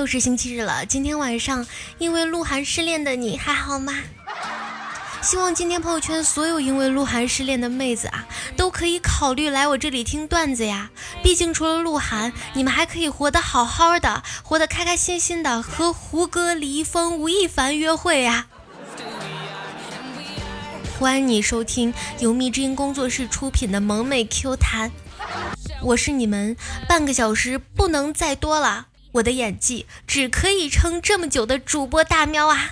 又是星期日了，今天晚上因为鹿晗失恋的你还好吗？希望今天朋友圈所有因为鹿晗失恋的妹子啊，都可以考虑来我这里听段子呀。毕竟除了鹿晗，你们还可以活得好好的，活得开开心心的，和胡歌、李易峰、吴亦凡约会呀。欢迎你收听由蜜之音工作室出品的萌妹 Q 弹，我是你们半个小时不能再多了，我的演技只可以撑这么久的主播大喵啊。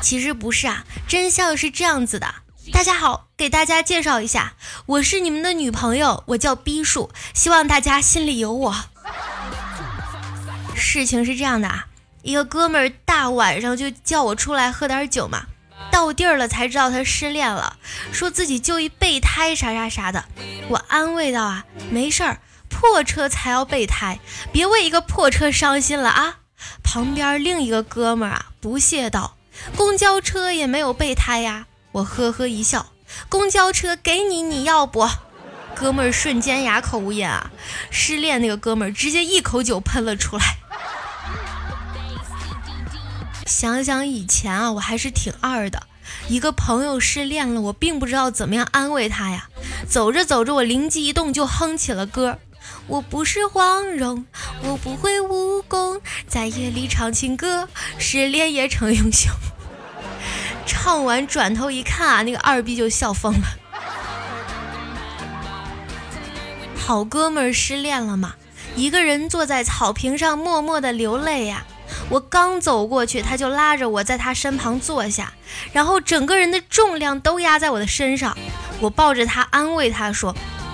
其实不是啊，真相是这样子的。大家好，给大家介绍一下，我是你们的女朋友，我叫逼数，希望大家心里有我。事情是这样的啊，一个哥们儿大晚上就叫我出来喝点酒嘛，到地儿了才知道他失恋了，说自己就一备胎啥啥啥的。我安慰道啊，没事儿，破车才要备胎，别为一个破车伤心了啊。旁边另一个哥们儿啊，不屑道。公交车也没有备胎呀！我呵呵一笑，公交车给你，你要不？哥们儿瞬间哑口无言啊！失恋那个哥们儿直接一口酒喷了出来。想想以前啊，我还是挺二的。一个朋友失恋了，我并不知道怎么样安慰他呀。走着走着，我灵机一动就哼起了歌。我不是黄蓉，我不会武功，在夜里唱情歌，失恋也成英雄。唱完转头一看啊，那个二逼就笑疯了。好哥们儿失恋了嘛，一个人坐在草坪上默默的流泪呀。我刚走过去，他就拉着我在他身旁坐下，然后整个人的重量都压在我的身上。我抱着他安慰他说。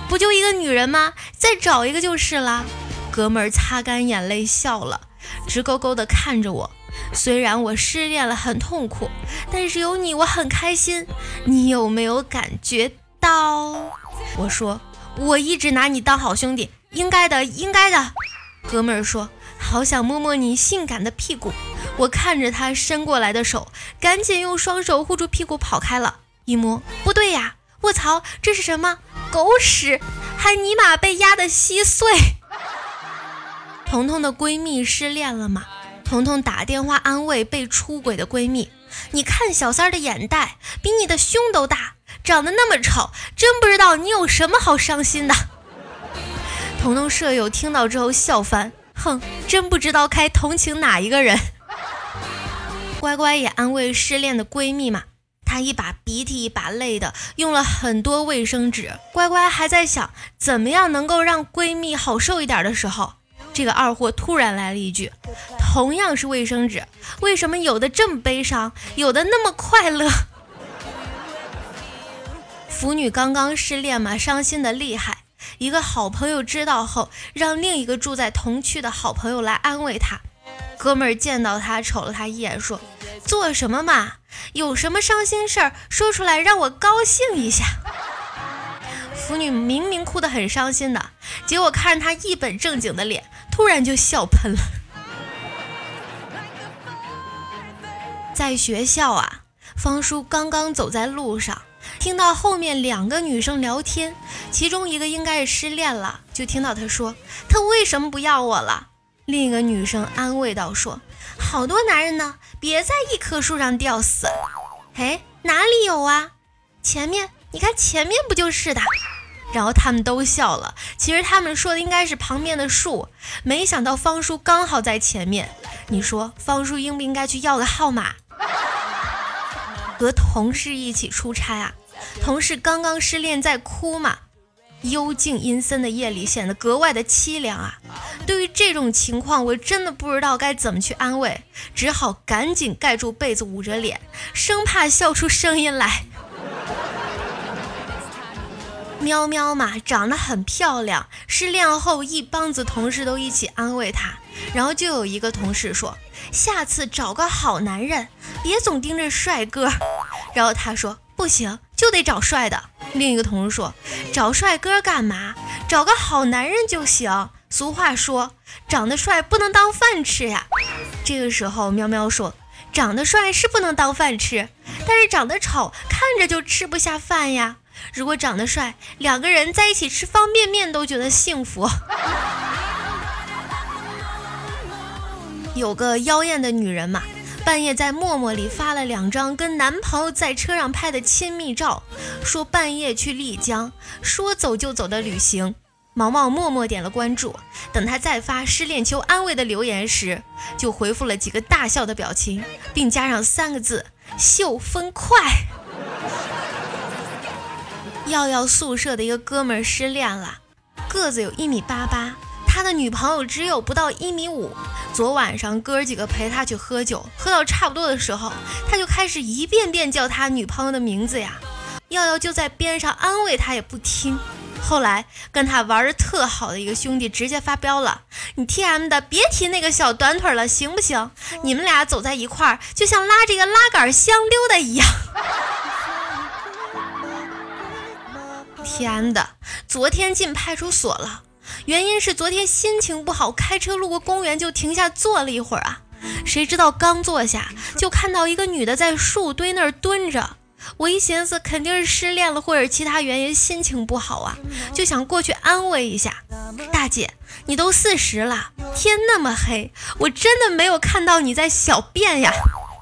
不就一个女人吗？再找一个就是了。哥们儿擦干眼泪笑了，直勾勾地看着我。虽然我失恋了，很痛苦，但是有你，我很开心。你有没有感觉到？我说，我一直拿你当好兄弟，应该的，应该的。哥们儿说，好想摸摸你性感的屁股。我看着他伸过来的手，赶紧用双手护住屁股跑开了。一摸，不对呀，卧槽，这是什么？狗屎，还尼玛被压得稀碎。彤彤的闺蜜失恋了吗？彤彤打电话安慰被出轨的闺蜜：“你看小三的眼袋比你的胸都大，长得那么丑，真不知道你有什么好伤心的。”彤彤舍友听到之后笑翻：“哼，真不知道该同情哪一个人。”乖乖也安慰失恋的闺蜜嘛。她一把鼻涕一把泪的，用了很多卫生纸。乖乖还在想怎么样能够让闺蜜好受一点的时候，这个二货突然来了一句：“同样是卫生纸，为什么有的这么悲伤，有的那么快乐？”腐女刚刚失恋嘛，伤心的厉害。一个好朋友知道后，让另一个住在同区的好朋友来安慰她。哥们儿见到她，瞅了她一眼，说：“做什么嘛？”有什么伤心事儿说出来，让我高兴一下。腐女明明哭得很伤心的，结果看着她一本正经的脸，突然就笑喷了。在学校啊，方叔刚刚走在路上，听到后面两个女生聊天，其中一个应该是失恋了，就听到她说：“他为什么不要我了？”另一个女生安慰道：“说。”好多男人呢，别在一棵树上吊死。哎，哪里有啊？前面，你看前面不就是的？然后他们都笑了。其实他们说的应该是旁边的树，没想到方叔刚好在前面。你说方叔应不应该去要个号码？和同事一起出差啊，同事刚刚失恋在哭嘛。幽静阴森的夜里显得格外的凄凉啊！对于这种情况，我真的不知道该怎么去安慰，只好赶紧盖住被子，捂着脸，生怕笑出声音来。喵喵嘛，长得很漂亮，失恋后一帮子同事都一起安慰她，然后就有一个同事说：“下次找个好男人，别总盯着帅哥。”然后她说：“不行，就得找帅的。”另一个同事说：“找帅哥干嘛？找个好男人就行。俗话说，长得帅不能当饭吃呀。”这个时候，喵喵说：“长得帅是不能当饭吃，但是长得丑看着就吃不下饭呀。如果长得帅，两个人在一起吃方便面都觉得幸福。”有个妖艳的女人嘛，半夜在陌陌里发了两张跟男朋友在车上拍的亲密照，说半夜去丽江，说走就走的旅行。毛毛默默点了关注，等他再发失恋求安慰的留言时，就回复了几个大笑的表情，并加上三个字：秀分快。耀耀宿舍的一个哥们儿失恋了，个子有一米八八，他的女朋友只有不到一米五。昨晚上哥几个陪他去喝酒，喝到差不多的时候，他就开始一遍遍叫他女朋友的名字呀，耀耀就在边上安慰他也不听。后来跟他玩的特好的一个兄弟直接发飙了：“你 T M 的别提那个小短腿了，行不行？你们俩走在一块儿，就像拉着一个拉杆箱溜的一样。”T M 的昨天进派出所了，原因是昨天心情不好，开车路过公园就停下坐了一会儿啊，谁知道刚坐下就看到一个女的在树堆那儿蹲着。我一寻思，肯定是失恋了，或者其他原因，心情不好啊，就想过去安慰一下。大姐，你都四十了，天那么黑，我真的没有看到你在小便呀！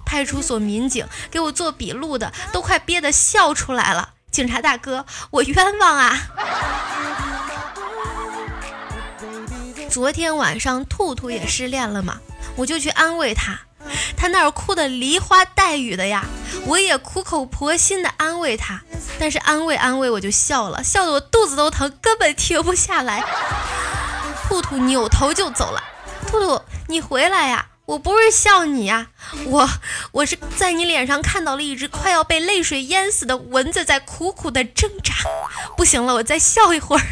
派出所民警给我做笔录的都快憋得笑出来了。警察大哥，我冤枉啊！昨天晚上兔兔也失恋了嘛，我就去安慰他。他那儿哭的梨花带雨的呀，我也苦口婆心的安慰他，但是安慰安慰我就笑了，笑得我肚子都疼，根本停不下来。兔兔扭头就走了。兔兔，你回来呀！我不是笑你呀，我我是在你脸上看到了一只快要被泪水淹死的蚊子在苦苦的挣扎。不行了，我再笑一会儿。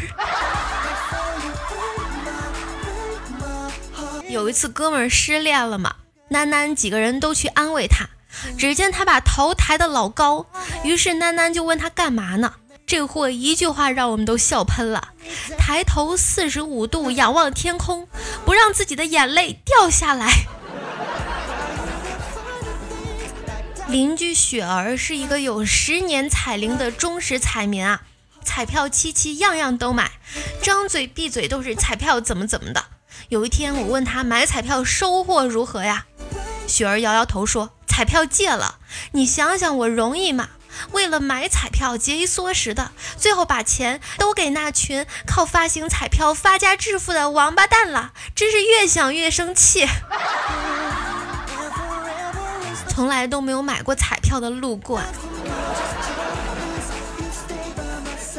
有一次哥们儿失恋了嘛。囡囡几个人都去安慰他，只见他把头抬得老高，于是囡囡就问他干嘛呢？这货一句话让我们都笑喷了，抬头四十五度仰望天空，不让自己的眼泪掉下来。邻居雪儿是一个有十年彩铃的忠实彩民啊，彩票七七样样都买，张嘴闭嘴都是彩票怎么怎么的。有一天我问他买彩票收获如何呀？雪儿摇摇头说：“彩票戒了，你想想我容易吗？为了买彩票节衣缩食的，最后把钱都给那群靠发行彩票发家致富的王八蛋了，真是越想越生气。从来都没有买过彩票的路过。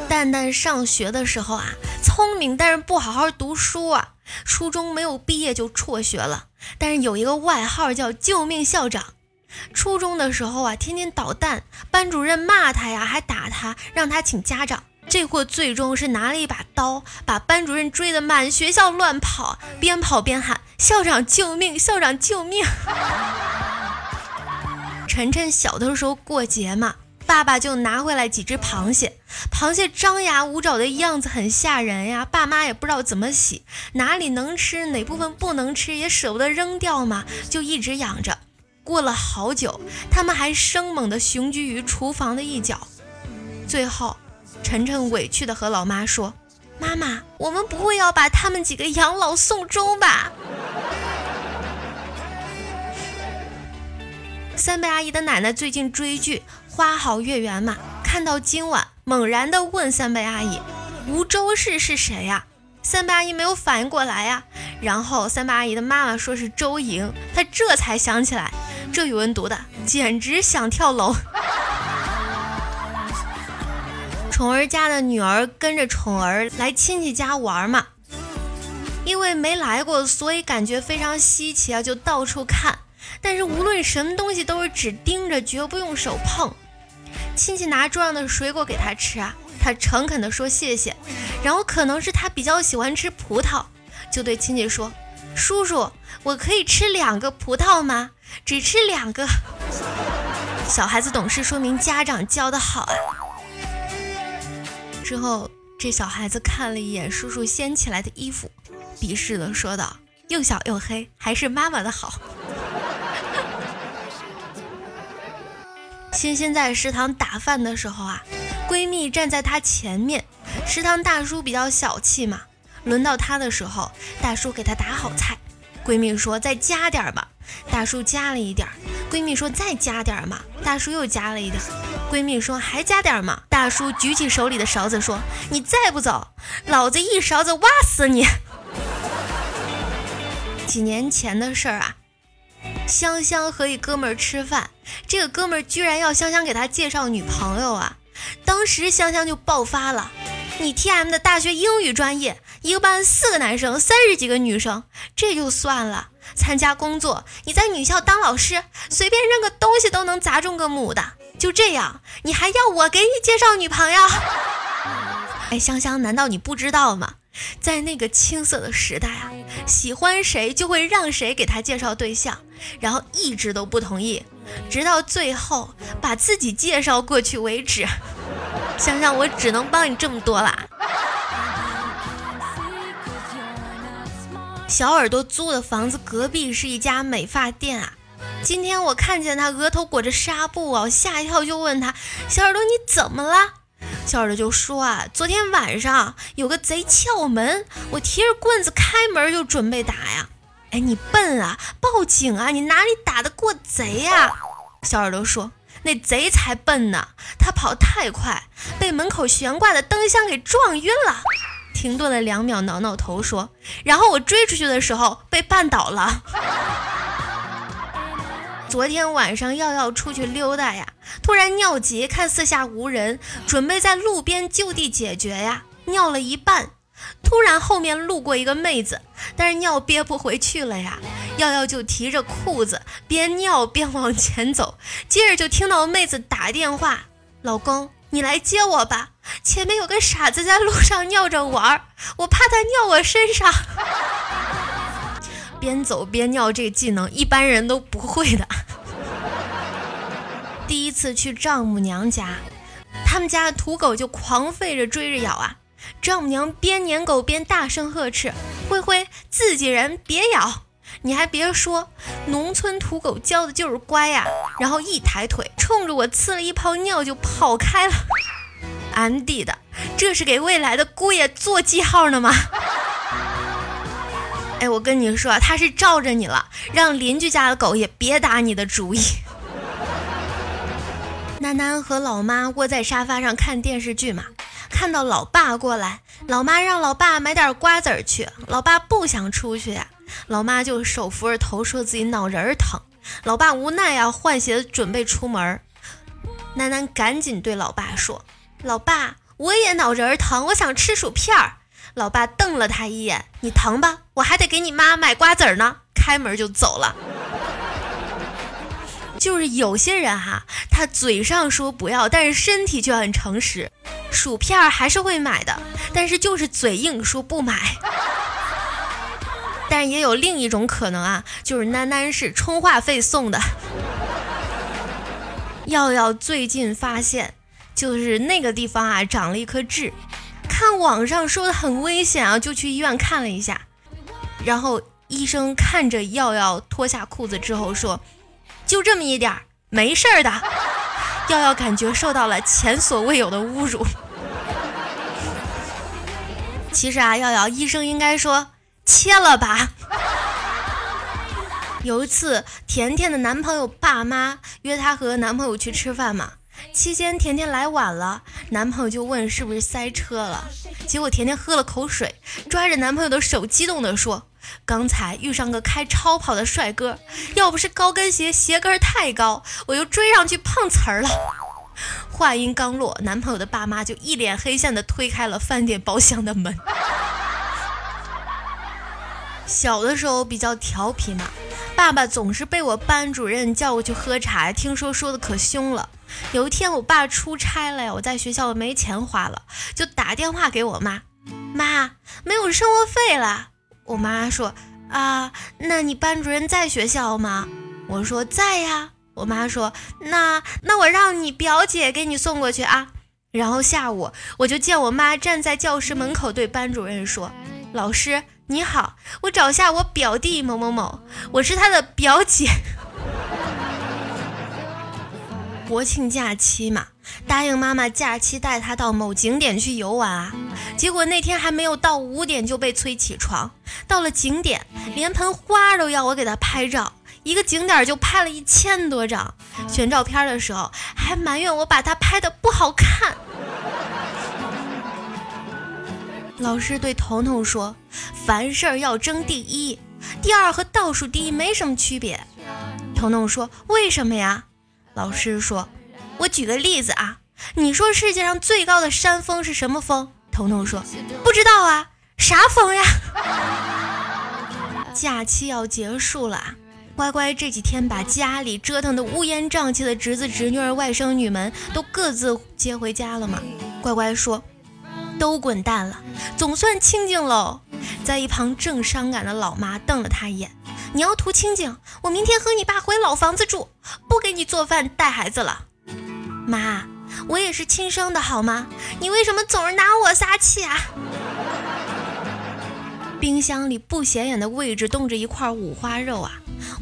蛋蛋上学的时候啊，聪明，但是不好好读书啊。”初中没有毕业就辍学了，但是有一个外号叫“救命校长”。初中的时候啊，天天捣蛋，班主任骂他呀，还打他，让他请家长。这货最终是拿了一把刀，把班主任追得满学校乱跑，边跑边喊：“校长救命！校长救命！”晨晨小的时候过节嘛。爸爸就拿回来几只螃蟹，螃蟹张牙舞爪的样子很吓人呀。爸妈也不知道怎么洗，哪里能吃，哪部分不能吃，也舍不得扔掉嘛，就一直养着。过了好久，他们还生猛地雄居于厨房的一角。最后，晨晨委屈地和老妈说：“妈妈，我们不会要把他们几个养老送终吧？”三贝阿姨的奶奶最近追剧。花好月圆嘛，看到今晚，猛然的问三贝阿姨：“吴周氏是谁呀？”三贝阿姨没有反应过来呀。然后三贝阿姨的妈妈说是周莹，她这才想起来，这语文读的简直想跳楼。宠儿家的女儿跟着宠儿来亲戚家玩嘛，因为没来过，所以感觉非常稀奇啊，就到处看。但是无论什么东西都是只盯着，绝不用手碰。亲戚拿桌上的水果给他吃啊，他诚恳地说谢谢。然后可能是他比较喜欢吃葡萄，就对亲戚说：“叔叔，我可以吃两个葡萄吗？只吃两个。”小孩子懂事，说明家长教的好啊。之后，这小孩子看了一眼叔叔掀起来的衣服，鄙视地说道：“又小又黑，还是妈妈的好。”欣欣在食堂打饭的时候啊，闺蜜站在她前面。食堂大叔比较小气嘛，轮到她的时候，大叔给她打好菜。闺蜜说再加点吧，大叔加了一点。闺蜜说再加点嘛，大叔又加了一点。闺蜜说还加点吗？大叔举起手里的勺子说：“你再不走，老子一勺子挖死你！” 几年前的事儿啊，香香和一哥们儿吃饭，这个哥们儿居然要香香给他介绍女朋友啊！当时香香就爆发了：“你 T M 的大学英语专业，一个班四个男生，三十几个女生，这就算了。参加工作，你在女校当老师，随便扔个东西都能砸中个母的。就这样，你还要我给你介绍女朋友？哎，香香，难道你不知道吗？”在那个青涩的时代啊，喜欢谁就会让谁给他介绍对象，然后一直都不同意，直到最后把自己介绍过去为止。想想我只能帮你这么多啦。小耳朵租的房子隔壁是一家美发店啊，今天我看见他额头裹着纱布啊，我吓一跳，就问他：小耳朵你怎么了？小耳朵就说啊，昨天晚上有个贼撬门，我提着棍子开门就准备打呀。哎，你笨啊，报警啊，你哪里打得过贼呀？小耳朵说，那贼才笨呢，他跑太快，被门口悬挂的灯箱给撞晕了。停顿了两秒，挠挠头说，然后我追出去的时候被绊倒了。昨天晚上耀耀出去溜达呀，突然尿急，看四下无人，准备在路边就地解决呀。尿了一半，突然后面路过一个妹子，但是尿憋不回去了呀。耀耀就提着裤子边尿边往前走，接着就听到妹子打电话：“老公，你来接我吧，前面有个傻子在路上尿着玩儿，我怕他尿我身上。”边走边尿这技能一般人都不会的。第一次去丈母娘家，他们家土狗就狂吠着追着咬啊。丈母娘边撵狗边大声呵斥：“灰灰，自己人别咬！”你还别说，农村土狗教的就是乖呀。然后一抬腿，冲着我呲了一泡尿就跑开了。安迪的，这是给未来的姑爷做记号呢吗？哎，我跟你说，他是罩着你了，让邻居家的狗也别打你的主意。楠楠和老妈窝在沙发上看电视剧嘛，看到老爸过来，老妈让老爸买点瓜子儿去，老爸不想出去，老妈就手扶着头说自己脑仁儿疼，老爸无奈呀，换鞋准备出门，楠楠赶紧对老爸说：“老爸，我也脑仁儿疼，我想吃薯片儿。”老爸瞪了他一眼：“你疼吧？我还得给你妈买瓜子儿呢。”开门就走了。就是有些人哈，他嘴上说不要，但是身体却很诚实。薯片还是会买的，但是就是嘴硬说不买。但也有另一种可能啊，就是囡囡是充话费送的。耀耀最近发现，就是那个地方啊长了一颗痣。看网上说的很危险啊，就去医院看了一下，然后医生看着耀耀脱下裤子之后说：“就这么一点儿，没事儿的。”耀耀感觉受到了前所未有的侮辱。其实啊，耀耀医生应该说切了吧。有一次，甜甜的男朋友爸妈约她和男朋友去吃饭嘛。期间，甜甜来晚了，男朋友就问是不是塞车了。结果甜甜喝了口水，抓着男朋友的手，激动地说：“刚才遇上个开超跑的帅哥，要不是高跟鞋鞋跟太高，我就追上去碰瓷儿了。”话音刚落，男朋友的爸妈就一脸黑线地推开了饭店包厢的门。小的时候比较调皮嘛，爸爸总是被我班主任叫过去喝茶，听说说的可凶了。有一天，我爸出差了呀，我在学校没钱花了，就打电话给我妈，妈，没有生活费了。我妈说，啊，那你班主任在学校吗？我说在呀。我妈说，那那我让你表姐给你送过去啊。然后下午我就见我妈站在教室门口对班主任说，老师你好，我找下我表弟某某某，我是他的表姐。国庆假期嘛，答应妈妈假期带她到某景点去游玩啊。结果那天还没有到五点就被催起床，到了景点连盆花都要我给她拍照，一个景点就拍了一千多张。选照片的时候还埋怨我把她拍的不好看。老师对彤彤说：“凡事要争第一，第二和倒数第一没什么区别。”彤彤说：“为什么呀？”老师说：“我举个例子啊，你说世界上最高的山峰是什么峰？”彤彤说：“不知道啊，啥峰呀？” 假期要结束了，乖乖这几天把家里折腾的乌烟瘴气的侄子侄女儿外甥女们都各自接回家了吗？乖乖说。都滚蛋了，总算清静喽。在一旁正伤感的老妈瞪了他一眼：“你要图清静，我明天和你爸回老房子住，不给你做饭带孩子了。”妈，我也是亲生的好吗？你为什么总是拿我撒气啊？冰箱里不显眼的位置冻着一块五花肉啊，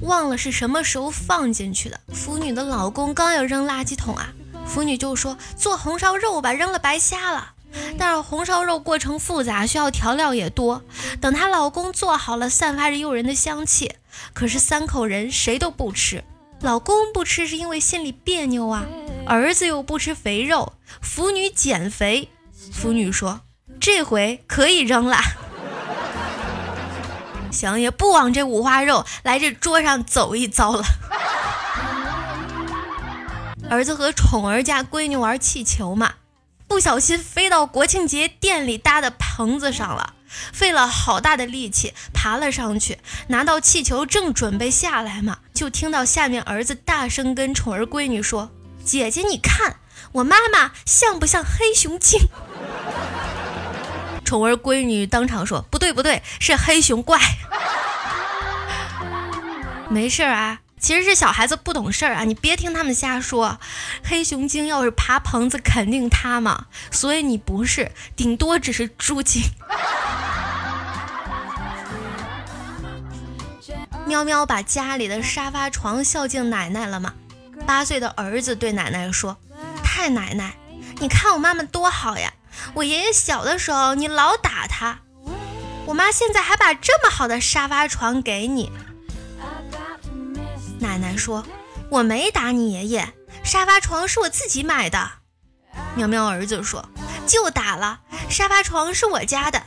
忘了是什么时候放进去的。腐女的老公刚要扔垃圾桶啊，腐女就说：“做红烧肉吧，扔了白瞎了。”但是红烧肉过程复杂，需要调料也多。等她老公做好了，散发着诱人的香气。可是三口人谁都不吃，老公不吃是因为心里别扭啊，儿子又不吃肥肉。腐女减肥，腐女说这回可以扔了。行，也不往这五花肉来这桌上走一遭了。儿子和宠儿家闺女玩气球嘛。不小心飞到国庆节店里搭的棚子上了，费了好大的力气爬了上去，拿到气球正准备下来嘛，就听到下面儿子大声跟宠儿闺女说：“姐姐，你看我妈妈像不像黑熊精？” 宠儿闺女当场说：“不对不对，是黑熊怪。”没事啊。其实是小孩子不懂事儿啊，你别听他们瞎说。黑熊精要是爬棚子，肯定塌嘛。所以你不是，顶多只是猪精。喵喵把家里的沙发床孝敬奶奶了吗？八岁的儿子对奶奶说：“太奶奶，你看我妈妈多好呀！我爷爷小的时候你老打他，我妈现在还把这么好的沙发床给你。”奶奶说：“我没打你爷爷，沙发床是我自己买的。”喵喵儿子说：“就打了，沙发床是我家的。”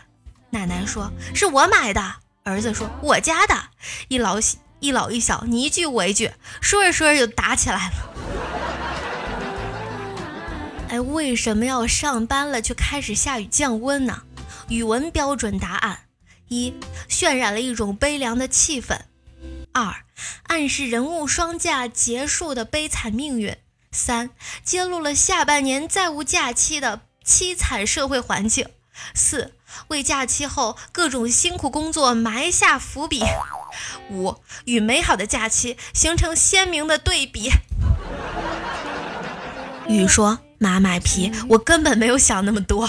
奶奶说：“是我买的。”儿子说：“我家的。”一老一老一小，你一句我一句，说着说着就打起来了。哎，为什么要上班了却开始下雨降温呢？语文标准答案：一，渲染了一种悲凉的气氛。二，暗示人物双假结束的悲惨命运；三，揭露了下半年再无假期的凄惨社会环境；四，为假期后各种辛苦工作埋下伏笔；五，与美好的假期形成鲜明的对比。雨说：“妈卖皮，我根本没有想那么多。”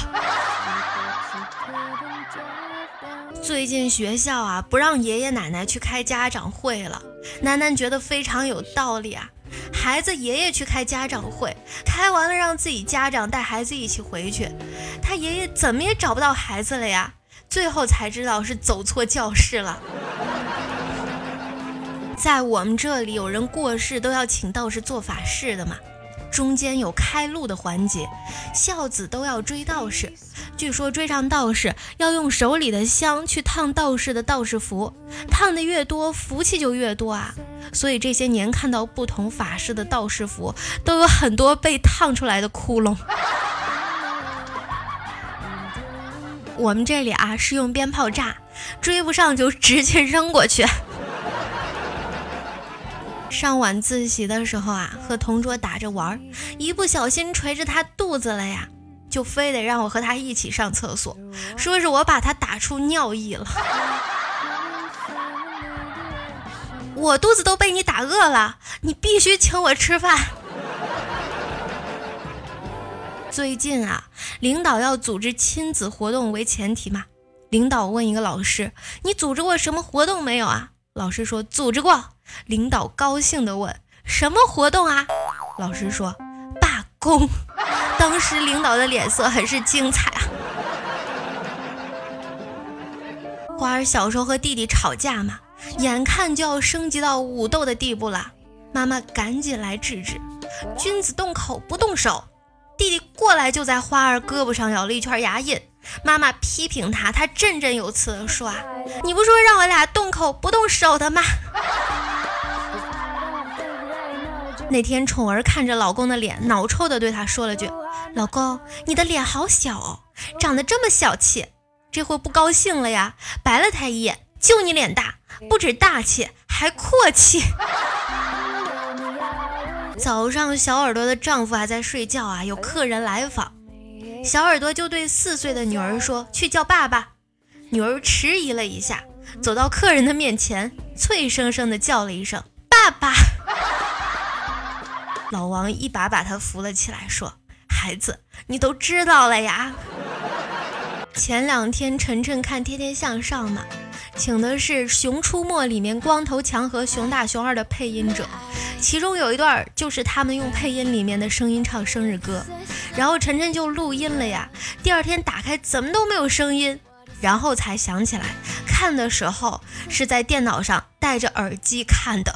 最近学校啊不让爷爷奶奶去开家长会了，楠楠觉得非常有道理啊。孩子爷爷去开家长会，开完了让自己家长带孩子一起回去，他爷爷怎么也找不到孩子了呀。最后才知道是走错教室了。在我们这里，有人过世都要请道士做法事的嘛。中间有开路的环节，孝子都要追道士。据说追上道士要用手里的香去烫道士的道士符，烫的越多，福气就越多啊。所以这些年看到不同法师的道士符，都有很多被烫出来的窟窿。我们这里啊是用鞭炮炸，追不上就直接扔过去。上晚自习的时候啊，和同桌打着玩儿，一不小心捶着他肚子了呀，就非得让我和他一起上厕所，说是我把他打出尿意了。我肚子都被你打饿了，你必须请我吃饭。最近啊，领导要组织亲子活动为前提嘛，领导问一个老师：“你组织过什么活动没有啊？”老师说：“组织过。”领导高兴地问：“什么活动啊？”老师说：“罢工。”当时领导的脸色很是精彩啊。花儿小时候和弟弟吵架嘛，眼看就要升级到武斗的地步了，妈妈赶紧来制止。君子动口不动手，弟弟过来就在花儿胳膊上咬了一圈牙印。妈妈批评他，他振振有词地说：“啊，你不说让我俩动口不动手的吗？”那天宠儿看着老公的脸，脑抽的对他说了句：“老公，你的脸好小哦，长得这么小气。”这货不高兴了呀，白了他一眼：“就你脸大，不止大气，还阔气。”早上，小耳朵的丈夫还在睡觉啊，有客人来访。小耳朵就对四岁的女儿说：“去叫爸爸。”女儿迟疑了一下，走到客人的面前，脆生生的叫了一声：“爸爸。”老王一把把他扶了起来，说：“孩子，你都知道了呀。”前两天晨晨看《天天向上》嘛，请的是《熊出没》里面光头强和熊大熊二的配音者。其中有一段就是他们用配音里面的声音唱生日歌，然后晨晨就录音了呀。第二天打开怎么都没有声音，然后才想起来看的时候是在电脑上戴着耳机看的。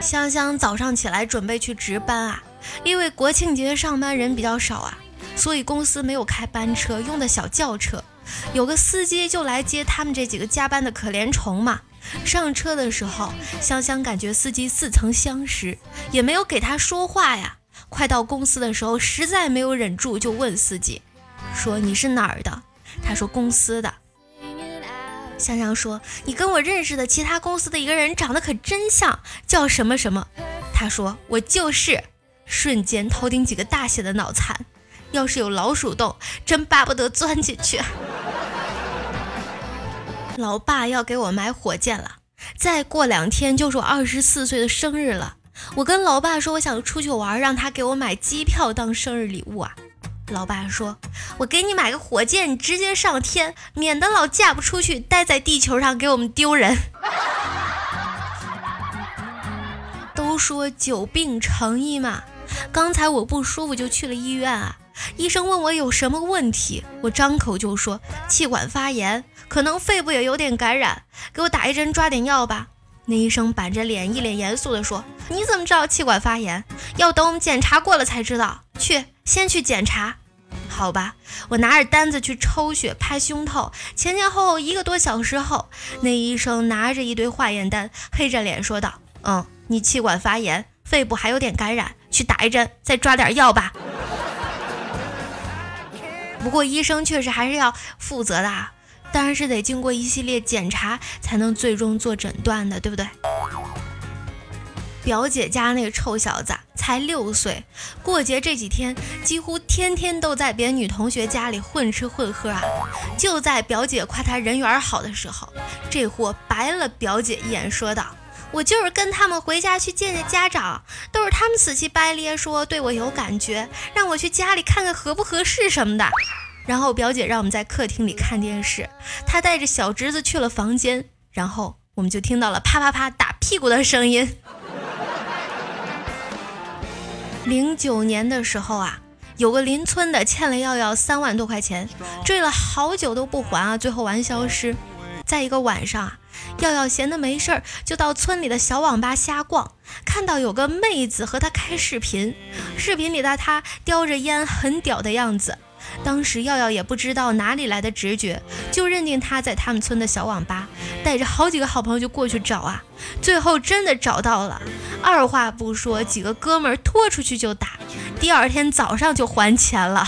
香香早上起来准备去值班啊，因为国庆节上班人比较少啊，所以公司没有开班车，用的小轿车，有个司机就来接他们这几个加班的可怜虫嘛。上车的时候，香香感觉司机似曾相识，也没有给他说话呀。快到公司的时候，实在没有忍住，就问司机说：“你是哪儿的？”他说：“公司的。”香香说：“你跟我认识的其他公司的一个人长得可真像，叫什么什么？”他说：“我就是。”瞬间头顶几个大写的脑残，要是有老鼠洞，真巴不得钻进去。老爸要给我买火箭了，再过两天就是我二十四岁的生日了。我跟老爸说我想出去玩，让他给我买机票当生日礼物啊。老爸说：“我给你买个火箭，你直接上天，免得老嫁不出去，待在地球上给我们丢人。” 都说久病成医嘛，刚才我不舒服就去了医院啊。医生问我有什么问题，我张口就说气管发炎，可能肺部也有点感染，给我打一针抓点药吧。那医生板着脸，一脸严肃地说：“你怎么知道气管发炎？要等我们检查过了才知道。去，先去检查，好吧？”我拿着单子去抽血、拍胸透，前前后后一个多小时后，那医生拿着一堆化验单，黑着脸说道：“嗯，你气管发炎，肺部还有点感染，去打一针，再抓点药吧。”不过医生确实还是要负责的，啊当然是得经过一系列检查才能最终做诊断的，对不对？表姐家那个臭小子才六岁，过节这几天几乎天天都在别女同学家里混吃混喝啊！就在表姐夸他人缘好的时候，这货白了表姐一眼，说道。我就是跟他们回家去见见家长，都是他们死乞白咧说对我有感觉，让我去家里看看合不合适什么的。然后表姐让我们在客厅里看电视，她带着小侄子去了房间，然后我们就听到了啪啪啪打屁股的声音。零九年的时候啊，有个邻村的欠了耀耀三万多块钱，追了好久都不还啊，最后玩消失。在一个晚上啊。耀耀闲的没事儿，就到村里的小网吧瞎逛，看到有个妹子和他开视频，视频里的他叼着烟很屌的样子。当时耀耀也不知道哪里来的直觉，就认定他在他们村的小网吧，带着好几个好朋友就过去找啊，最后真的找到了，二话不说，几个哥们儿拖出去就打，第二天早上就还钱了。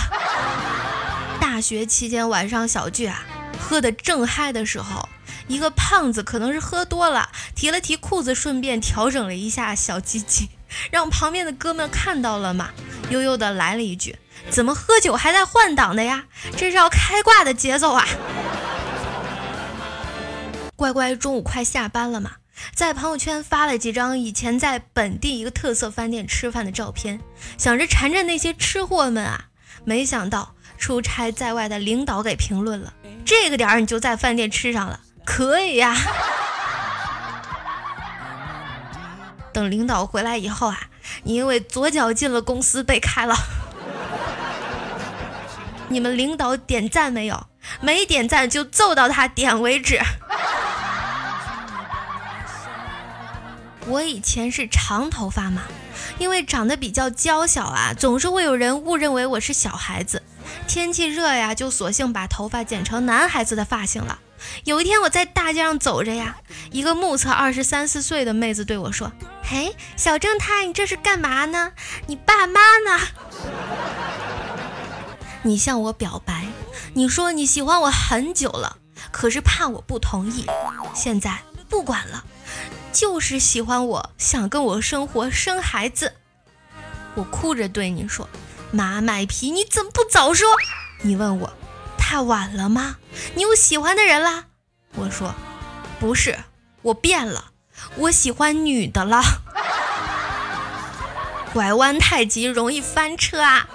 大学期间晚上小聚啊，喝得正嗨的时候。一个胖子可能是喝多了，提了提裤子，顺便调整了一下小鸡鸡，让旁边的哥们看到了嘛，悠悠的来了一句：“怎么喝酒还在换挡的呀？这是要开挂的节奏啊！”乖乖，中午快下班了嘛，在朋友圈发了几张以前在本地一个特色饭店吃饭的照片，想着缠着那些吃货们啊，没想到出差在外的领导给评论了：“这个点儿你就在饭店吃上了。”可以呀。等领导回来以后啊，你因为左脚进了公司被开了。你们领导点赞没有？没点赞就揍到他点为止。我以前是长头发嘛，因为长得比较娇小啊，总是会有人误认为我是小孩子。天气热呀，就索性把头发剪成男孩子的发型了。有一天我在大街上走着呀，一个目测二十三四岁的妹子对我说：“嘿，小正太，你这是干嘛呢？你爸妈呢？”你向我表白，你说你喜欢我很久了，可是怕我不同意。现在不管了。就是喜欢我，想跟我生活生孩子。我哭着对你说：“妈卖皮，你怎么不早说？”你问我太晚了吗？你有喜欢的人啦？我说不是，我变了，我喜欢女的了。拐弯太急容易翻车啊！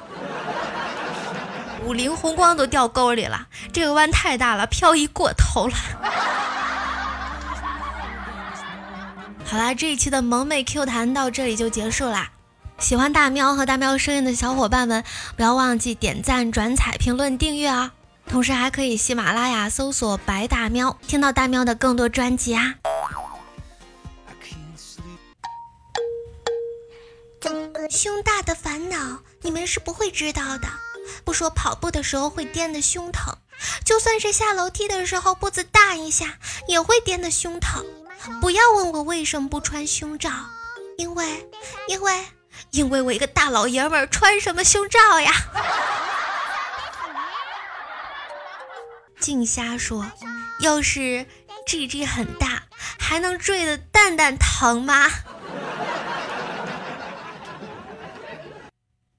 五菱宏光都掉沟里了，这个弯太大了，漂移过头了。好啦，这一期的萌妹 Q 弹到这里就结束啦。喜欢大喵和大喵声音的小伙伴们，不要忘记点赞、转采、评论、订阅啊！同时还可以喜马拉雅搜索“白大喵”，听到大喵的更多专辑啊！胸大的烦恼，你们是不会知道的。不说跑步的时候会颠的胸疼，就算是下楼梯的时候步子大一下也会颠的胸疼。不要问我为什么不穿胸罩，因为，因为，因为我一个大老爷们儿穿什么胸罩呀？静虾说：“要是 G G 很大，还能坠的蛋蛋疼吗？”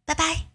拜拜。